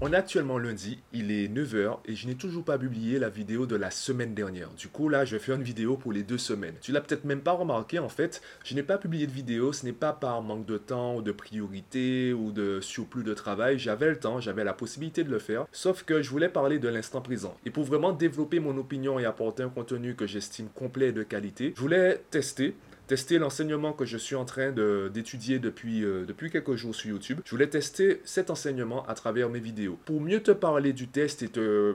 On est actuellement lundi, il est 9h et je n'ai toujours pas publié la vidéo de la semaine dernière. Du coup là, je vais faire une vidéo pour les deux semaines. Tu l'as peut-être même pas remarqué en fait, je n'ai pas publié de vidéo, ce n'est pas par manque de temps ou de priorité ou de surplus de travail. J'avais le temps, j'avais la possibilité de le faire, sauf que je voulais parler de l'instant présent. Et pour vraiment développer mon opinion et apporter un contenu que j'estime complet et de qualité, je voulais tester tester l'enseignement que je suis en train d'étudier depuis, euh, depuis quelques jours sur YouTube. Je voulais tester cet enseignement à travers mes vidéos. Pour mieux te parler du test et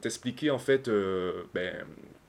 t'expliquer en fait euh, ben,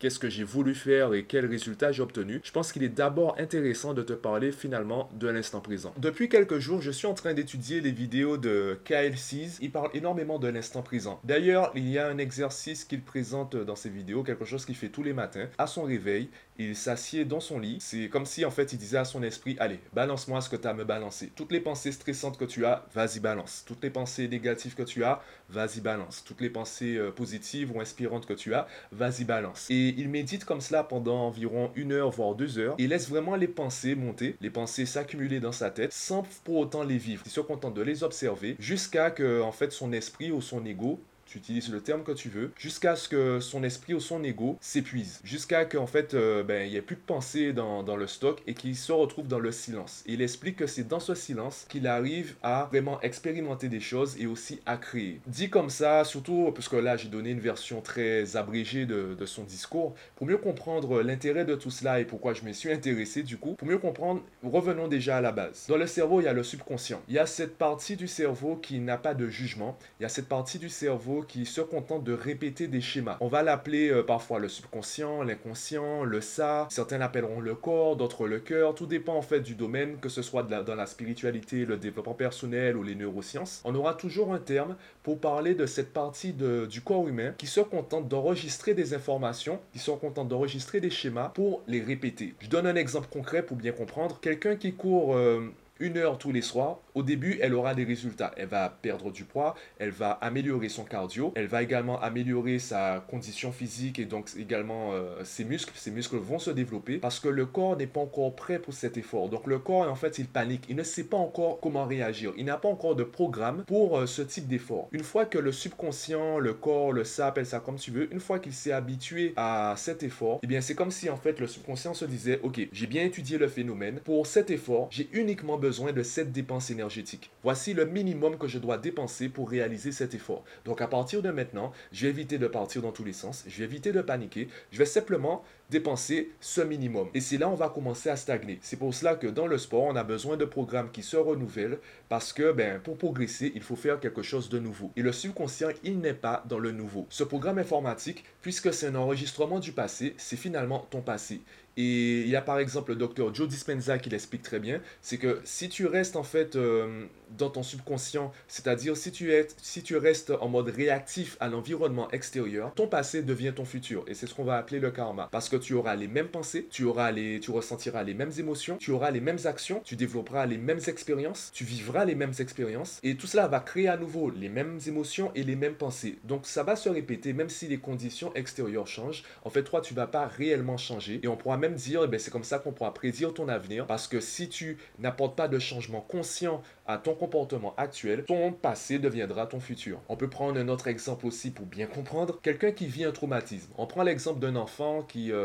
qu'est-ce que j'ai voulu faire et quels résultats j'ai obtenus, je pense qu'il est d'abord intéressant de te parler finalement de l'instant présent. Depuis quelques jours, je suis en train d'étudier les vidéos de Kyle Cease. Il parle énormément de l'instant présent. D'ailleurs, il y a un exercice qu'il présente dans ses vidéos, quelque chose qu'il fait tous les matins. À son réveil, il s'assied dans son lit. C'est comme si en fait il disait à son esprit, allez, balance-moi ce que tu as à me balancer. Toutes les pensées stressantes que tu as, vas-y balance. Toutes les pensées négatives que tu as, vas-y balance. Toutes les pensées euh, positives ou inspirantes que tu as, vas-y balance. Il médite comme cela pendant environ une heure, voire deux heures. Il laisse vraiment les pensées monter, les pensées s'accumuler dans sa tête, sans pour autant les vivre. Il se contente de les observer jusqu'à que, en fait, son esprit ou son ego tu utilises le terme que tu veux, jusqu'à ce que son esprit ou son ego s'épuise, jusqu'à qu'en fait, euh, ben, il n'y ait plus de pensée dans, le stock et qu'il se retrouve dans le silence. Il explique que c'est dans ce silence qu'il arrive à vraiment expérimenter des choses et aussi à créer. Dit comme ça, surtout parce que là, j'ai donné une version très abrégée de, de son discours, pour mieux comprendre l'intérêt de tout cela et pourquoi je me suis intéressé du coup, pour mieux comprendre, revenons déjà à la base. Dans le cerveau, il y a le subconscient. Il y a cette partie du cerveau qui n'a pas de jugement. Il y a cette partie du cerveau qui se contente de répéter des schémas. On va l'appeler euh, parfois le subconscient, l'inconscient, le ça. Certains l'appelleront le corps, d'autres le cœur. Tout dépend en fait du domaine, que ce soit dans la spiritualité, le développement personnel ou les neurosciences. On aura toujours un terme pour parler de cette partie du corps humain qui se contente d'enregistrer des informations, qui se contente d'enregistrer des schémas pour les répéter. Je donne un exemple concret pour bien comprendre. Quelqu'un qui court euh, une heure tous les soirs, au début, elle aura des résultats. Elle va perdre du poids, elle va améliorer son cardio, elle va également améliorer sa condition physique et donc également euh, ses muscles. Ses muscles vont se développer parce que le corps n'est pas encore prêt pour cet effort. Donc le corps, en fait, il panique. Il ne sait pas encore comment réagir. Il n'a pas encore de programme pour euh, ce type d'effort. Une fois que le subconscient, le corps, le ça, appelle ça comme tu veux, une fois qu'il s'est habitué à cet effort, eh bien c'est comme si en fait le subconscient se disait, ok, j'ai bien étudié le phénomène. Pour cet effort, j'ai uniquement de cette dépense énergétique Voici le minimum que je dois dépenser pour réaliser cet effort. Donc à partir de maintenant, je vais éviter de partir dans tous les sens, je vais éviter de paniquer, je vais simplement dépenser ce minimum. Et c'est là on va commencer à stagner. C'est pour cela que dans le sport, on a besoin de programmes qui se renouvellent parce que ben, pour progresser, il faut faire quelque chose de nouveau. Et le subconscient, il n'est pas dans le nouveau. Ce programme informatique, puisque c'est un enregistrement du passé, c'est finalement ton passé. Et il y a par exemple le docteur Joe Dispenza qui l'explique très bien, c'est que si tu restes en fait euh, dans ton subconscient, c'est-à-dire si tu, si tu restes en mode réactif à l'environnement extérieur, ton passé devient ton futur. Et c'est ce qu'on va appeler le karma. Parce que tu auras les mêmes pensées, tu, auras les, tu ressentiras les mêmes émotions, tu auras les mêmes actions, tu développeras les mêmes expériences, tu vivras les mêmes expériences. Et tout cela va créer à nouveau les mêmes émotions et les mêmes pensées. Donc ça va se répéter même si les conditions extérieures changent. En fait, toi, tu vas pas réellement changer. Et on pourra même dire, eh ben, c'est comme ça qu'on pourra prédire ton avenir. Parce que si tu n'apportes pas de changement conscient à ton comportement actuel, ton passé deviendra ton futur. On peut prendre un autre exemple aussi pour bien comprendre. Quelqu'un qui vit un traumatisme. On prend l'exemple d'un enfant qui, euh,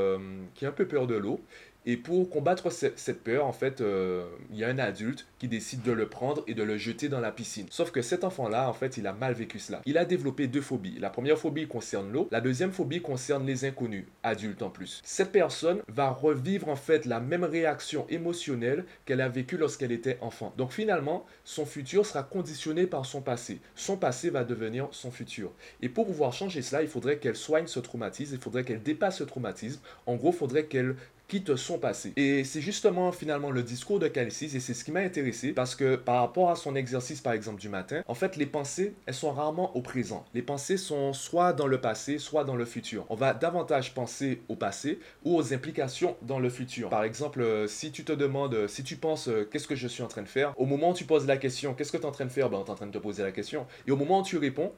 qui a un peu peur de l'eau et pour combattre cette peur, en fait, euh, il y a un adulte qui décide de le prendre et de le jeter dans la piscine. Sauf que cet enfant-là, en fait, il a mal vécu cela. Il a développé deux phobies. La première phobie concerne l'eau. La deuxième phobie concerne les inconnus, adultes en plus. Cette personne va revivre en fait la même réaction émotionnelle qu'elle a vécue lorsqu'elle était enfant. Donc finalement, son futur sera conditionné par son passé. Son passé va devenir son futur. Et pour pouvoir changer cela, il faudrait qu'elle soigne ce traumatisme, il faudrait qu'elle dépasse ce traumatisme. En gros, il faudrait qu'elle qui te sont passés. Et c'est justement finalement le discours de Calicis et c'est ce qui m'a intéressé parce que par rapport à son exercice par exemple du matin, en fait les pensées, elles sont rarement au présent. Les pensées sont soit dans le passé, soit dans le futur. On va davantage penser au passé ou aux implications dans le futur. Par exemple, euh, si tu te demandes, euh, si tu penses euh, qu'est-ce que je suis en train de faire, au moment où tu poses la question, qu'est-ce que tu es en train de faire, ben, tu es en train de te poser la question. Et au moment où tu réponds,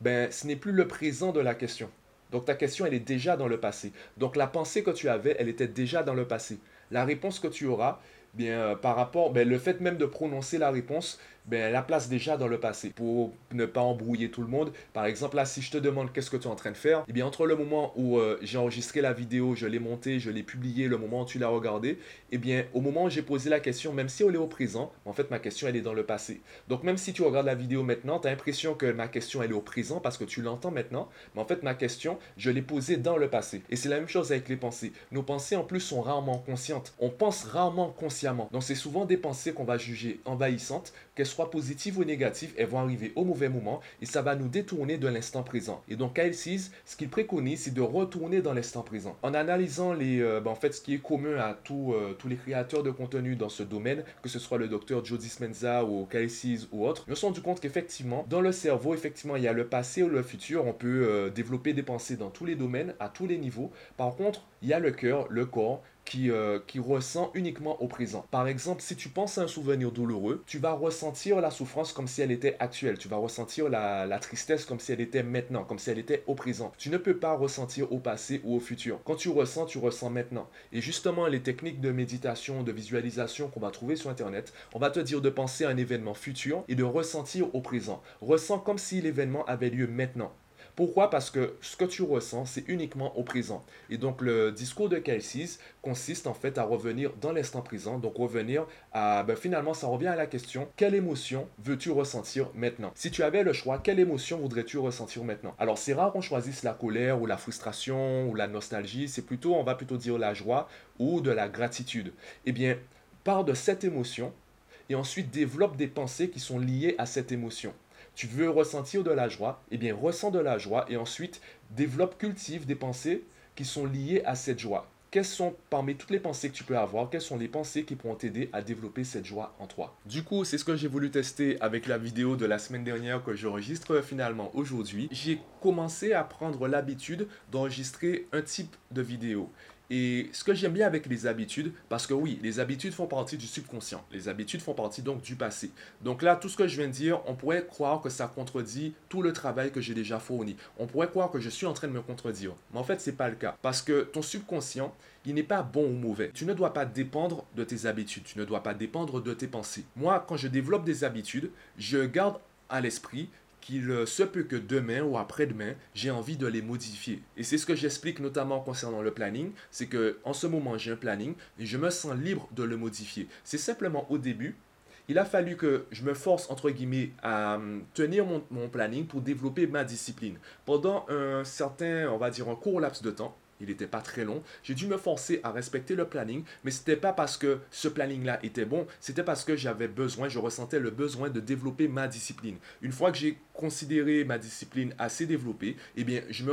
ben, ce n'est plus le présent de la question. Donc ta question, elle est déjà dans le passé. Donc la pensée que tu avais, elle était déjà dans le passé. La réponse que tu auras bien euh, par rapport, ben, le fait même de prononcer la réponse, ben, la place déjà dans le passé pour ne pas embrouiller tout le monde. Par exemple, là, si je te demande qu'est-ce que tu es en train de faire, eh bien, entre le moment où euh, j'ai enregistré la vidéo, je l'ai montée, je l'ai publiée, le moment où tu l'as regardée, eh bien, au moment où j'ai posé la question, même si on est au présent, en fait, ma question, elle est dans le passé. Donc, même si tu regardes la vidéo maintenant, tu as l'impression que ma question, elle est au présent parce que tu l'entends maintenant, mais en fait, ma question, je l'ai posée dans le passé. Et c'est la même chose avec les pensées. Nos pensées, en plus, sont rarement conscientes. On pense rarement consciemment. Donc, c'est souvent des pensées qu'on va juger envahissantes, qu'elles soient positives ou négatives, elles vont arriver au mauvais moment et ça va nous détourner de l'instant présent. Et donc, Kyle Seas, ce qu'il préconise, c'est de retourner dans l'instant présent. En analysant les, euh, ben, en fait, ce qui est commun à euh, tous les créateurs de contenu dans ce domaine, que ce soit le docteur Joe Dispenza ou Kyle Seas ou autre, nous sommes rendu compte qu'effectivement, dans le cerveau, effectivement, il y a le passé ou le futur. On peut euh, développer des pensées dans tous les domaines, à tous les niveaux. Par contre, il y a le cœur, le corps, qui, euh, qui, ressent uniquement au présent. Par exemple, si tu penses à un souvenir douloureux, tu vas ressentir la souffrance comme si elle était actuelle. Tu vas ressentir la, la, tristesse comme si elle était maintenant, comme si elle était au présent. Tu ne peux pas ressentir au passé ou au futur. Quand tu ressens, tu ressens maintenant. Et justement, les techniques de méditation, de visualisation qu'on va trouver sur Internet, on va te dire de penser à un événement futur et de ressentir au présent. Ressens comme si l'événement avait lieu maintenant. Pourquoi? Parce que ce que tu ressens, c'est uniquement au présent. Et donc le discours de Kelsey consiste en fait à revenir dans l'instant présent, donc revenir à, ben, finalement ça revient à la question, quelle émotion veux-tu ressentir maintenant? Si tu avais le choix, quelle émotion voudrais-tu ressentir maintenant? Alors c'est rare qu'on choisisse la colère ou la frustration ou la nostalgie, c'est plutôt, on va plutôt dire la joie ou de la gratitude. Eh bien, pars de cette émotion et ensuite développe des pensées qui sont liées à cette émotion tu veux ressentir de la joie, eh bien ressens de la joie et ensuite développe, cultive des pensées qui sont liées à cette joie. Quelles sont parmi toutes les pensées que tu peux avoir, quelles sont les pensées qui pourront t'aider à développer cette joie en toi? Du coup, c'est ce que j'ai voulu tester avec la vidéo de la semaine dernière que j'enregistre finalement aujourd'hui. J'ai commencé à prendre l'habitude d'enregistrer un type de vidéo. Et ce que j'aime bien avec les habitudes, parce que oui, les habitudes font partie du subconscient. Les habitudes font partie donc du passé. Donc là, tout ce que je viens de dire, on pourrait croire que ça contredit tout le travail que j'ai déjà fourni. On pourrait croire que je suis en train de me contredire. Mais en fait, ce n'est pas le cas. Parce que ton subconscient, il n'est pas bon ou mauvais. Tu ne dois pas dépendre de tes habitudes. Tu ne dois pas dépendre de tes pensées. Moi, quand je développe des habitudes, je garde à l'esprit qu'il se peut que demain ou après-demain, j'ai envie de les modifier. Et c'est ce que j'explique notamment concernant le planning, c'est que en ce moment, j'ai un planning et je me sens libre de le modifier. C'est simplement au début, il a fallu que je me force, entre guillemets, à hum, tenir mon, mon planning pour développer ma discipline. Pendant un certain, on va dire, un court laps de temps, il n'était pas très long. J'ai dû me forcer à respecter le planning, mais ce n'était pas parce que ce planning-là était bon, c'était parce que j'avais besoin, je ressentais le besoin de développer ma discipline. Une fois que j'ai considéré ma discipline assez développée, eh bien, je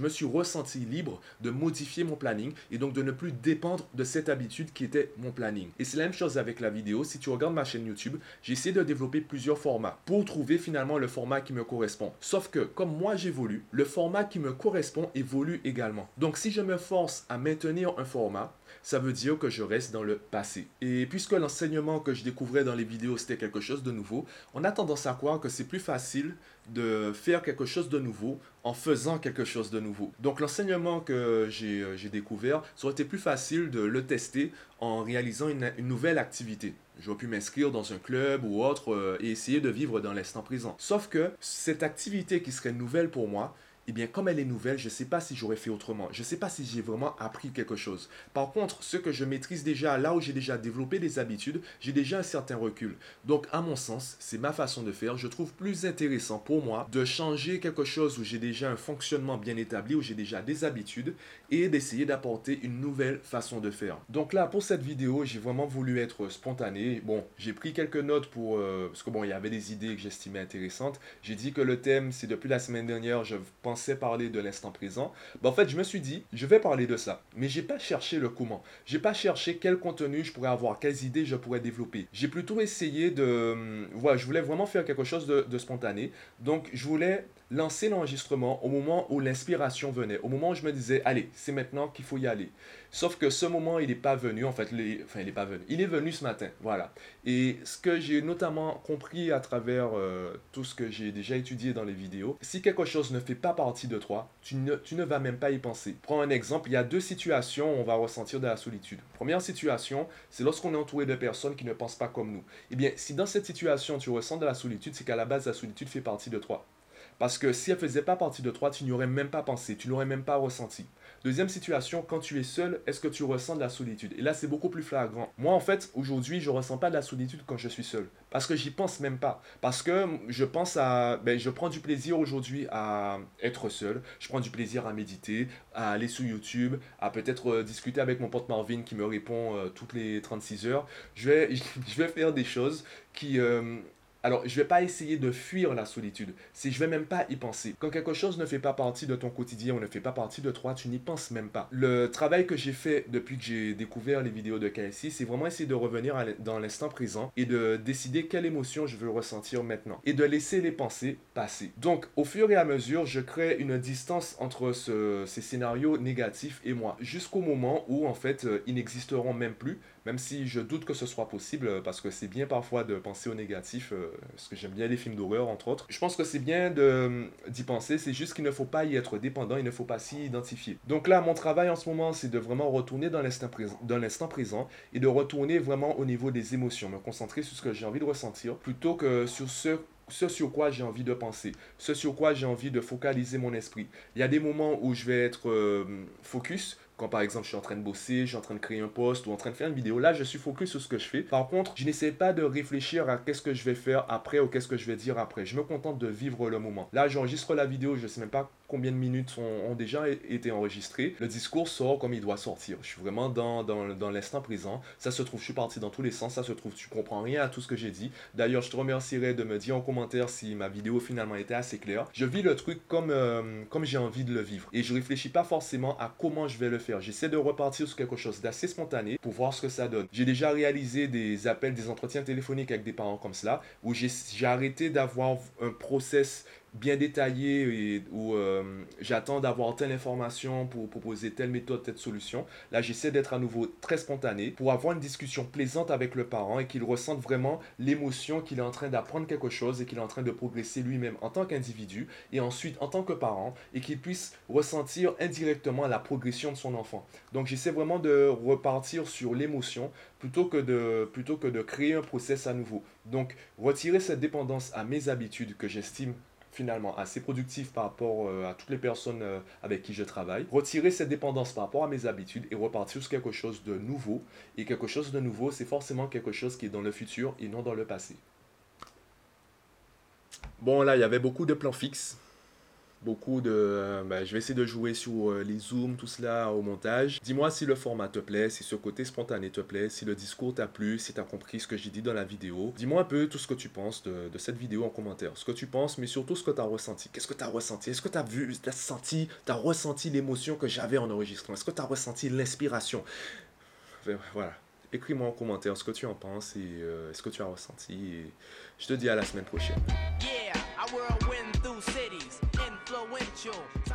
me, suis ressenti libre de modifier mon planning et donc de ne plus dépendre de cette habitude qui était mon planning. Et c'est la même chose avec la vidéo. Si tu regardes ma chaîne YouTube, j'ai essayé de développer plusieurs formats pour trouver finalement le format qui me correspond. Sauf que, comme moi j'évolue, le format qui me correspond évolue également. Donc, si je me force à maintenir un format, ça veut dire que je reste dans le passé. Et puisque l'enseignement que je découvrais dans les vidéos, c'était quelque chose de nouveau, on a tendance à croire que c'est plus facile de faire quelque chose de nouveau en faisant quelque chose de nouveau. Donc l'enseignement que j'ai euh, découvert, ça aurait été plus facile de le tester en réalisant une, nouvelle activité. J'aurais pu m'inscrire dans un club ou autre euh, et essayer de vivre dans l'instant présent. Sauf que cette activité qui serait nouvelle pour moi, eh bien, comme elle est nouvelle, je ne sais pas si j'aurais fait autrement. Je ne sais pas si j'ai vraiment appris quelque chose. Par contre, ce que je maîtrise déjà, là où j'ai déjà développé des habitudes, j'ai déjà un certain recul. Donc, à mon sens, c'est ma façon de faire. Je trouve plus intéressant pour moi de changer quelque chose où j'ai déjà un fonctionnement bien établi, où j'ai déjà des habitudes, et d'essayer d'apporter une nouvelle façon de faire. Donc là, pour cette vidéo, j'ai vraiment voulu être spontané. Bon, j'ai pris quelques notes pour... Euh, parce que bon, il y avait des idées que j'estimais intéressantes. J'ai dit que le thème, c'est depuis la semaine dernière, je pense parler de l'instant présent, ben, en fait, je me suis dit, je vais parler de ça. Mais j'ai pas cherché le comment. J'ai pas cherché quel contenu je pourrais avoir, quelles idées je pourrais développer. J'ai plutôt essayé de... Hum, voilà, je voulais vraiment faire quelque chose de spontané. Donc, je voulais lancer l'enregistrement au moment où l'inspiration venait, au moment où je me disais, allez, c'est maintenant qu'il faut y aller. Sauf que ce moment, il n'est pas venu, en fait, enfin, il n'est pas venu. Il est venu ce matin, voilà. Et ce que j'ai notamment compris à travers euh, tout ce que j'ai déjà étudié dans les vidéos, si quelque chose ne fait pas partie de toi, tu ne, tu ne vas même pas y penser. Prends un exemple, il y a deux situations où on va ressentir de la solitude. Première situation, c'est lorsqu'on est entouré de personnes qui ne pensent pas comme nous. Eh bien, si dans cette situation tu ressens de la solitude, c'est qu'à la base, la solitude fait partie de toi. Parce que si elle faisait pas partie de toi, tu n'y aurais même pas pensé, tu l'aurais même pas ressenti. Deuxième situation, quand tu es seul, est-ce que tu ressens de la solitude? Et là, c'est beaucoup plus flagrant. Moi, en fait, aujourd'hui, je ressens pas de la solitude quand je suis seul. Parce que j'y pense même pas. Parce que je pense à. Ben, je prends du plaisir aujourd'hui à être seul. Je prends du plaisir à méditer, à aller sur YouTube, à peut-être euh, discuter avec mon pote Marvin qui me répond euh, toutes les 36 heures. Je vais, je vais faire des choses qui. Euh, alors, je ne vais pas essayer de fuir la solitude. Si je vais même pas y penser. Quand quelque chose ne fait pas partie de ton quotidien ou ne fait pas partie de toi, tu n'y penses même pas. Le travail que j'ai fait depuis que j'ai découvert les vidéos de KSI, c'est vraiment essayer de revenir dans l'instant présent et de décider quelle émotion je veux ressentir maintenant et de laisser les pensées passer. Donc, au fur et à mesure, je crée une distance entre ces scénarios négatifs et moi, jusqu'au moment où en fait euh, ils n'existeront même plus même si je doute que ce soit possible, euh, parce que c'est bien parfois de penser au négatif, euh, parce que j'aime bien les films d'horreur, entre autres. Je pense que c'est bien d'y penser, c'est juste qu'il ne faut pas y être dépendant, il ne faut pas s'y identifier. Donc là, mon travail en ce moment, c'est de vraiment retourner dans l'instant présent, et de retourner vraiment au niveau des émotions, me concentrer sur ce que j'ai envie de ressentir, plutôt que sur ce sur quoi j'ai envie de penser, ce sur quoi j'ai envie de focaliser mon esprit. Il y a des moments où je vais être euh, focus, quand par exemple je suis en train de bosser, je suis en train de créer un post ou en train de faire une vidéo, là je suis focus sur ce que je fais. Par contre, je n'essaie pas de réfléchir à qu'est-ce que je vais faire après ou qu'est-ce que je vais dire après. Je me contente de vivre le moment. Là, j'enregistre la vidéo, je ne sais même pas combien de minutes ont, déjà été enregistrées. Le discours sort comme il doit sortir. Je suis vraiment dans, dans, dans l'instant présent. Ça se trouve, je suis parti dans tous les sens. Ça se trouve, tu comprends rien à tout ce que j'ai dit. D'ailleurs, je te remercierais de me dire en commentaire si ma vidéo finalement était assez claire. Je vis le truc comme, euh, comme j'ai envie de le vivre. Et je réfléchis pas forcément à comment je vais le faire. J'essaie de repartir sur quelque chose d'assez spontané pour voir ce que ça donne. J'ai déjà réalisé des appels, des entretiens téléphoniques avec des parents comme cela, où j'ai arrêté d'avoir un process bien détaillé et où euh, j'attends d'avoir telle information pour proposer telle méthode, telle solution. Là, j'essaie d'être à nouveau très spontané pour avoir une discussion plaisante avec le parent et qu'il ressente vraiment l'émotion qu'il est en train d'apprendre quelque chose et qu'il est en train de progresser lui-même en tant qu'individu et ensuite en tant que parent et qu'il puisse ressentir indirectement la progression de son enfant. Donc, j'essaie vraiment de repartir sur l'émotion plutôt que de plutôt que de créer un process à nouveau. Donc, retirer cette dépendance à mes habitudes que j'estime finalement assez productif par rapport euh, à toutes les personnes euh, avec qui je travaille. Retirer cette dépendance par rapport à mes habitudes et repartir sur quelque chose de nouveau. Et quelque chose de nouveau, c'est forcément quelque chose qui est dans le futur et non dans le passé. Bon, là, il y avait beaucoup de plans fixes beaucoup de... Euh, bah, je vais essayer de jouer sur euh, les zooms, tout cela au montage. Dis-moi si le format te plaît, si ce côté spontané te plaît, si le discours t'a plu, si tu as compris ce que j'ai dit dans la vidéo. Dis-moi un peu tout ce que tu penses de, cette vidéo en commentaire. Ce que tu penses, mais surtout ce que tu as ressenti. Qu'est-ce que tu as ressenti? Est-ce que tu as vu, tu as senti, tu as ressenti l'émotion que j'avais en enregistrant? Est-ce que tu as ressenti l'inspiration? Voilà. Écris-moi en commentaire ce que tu en penses et euh, ce que tu as ressenti. Et je te dis à la semaine prochaine. Yo.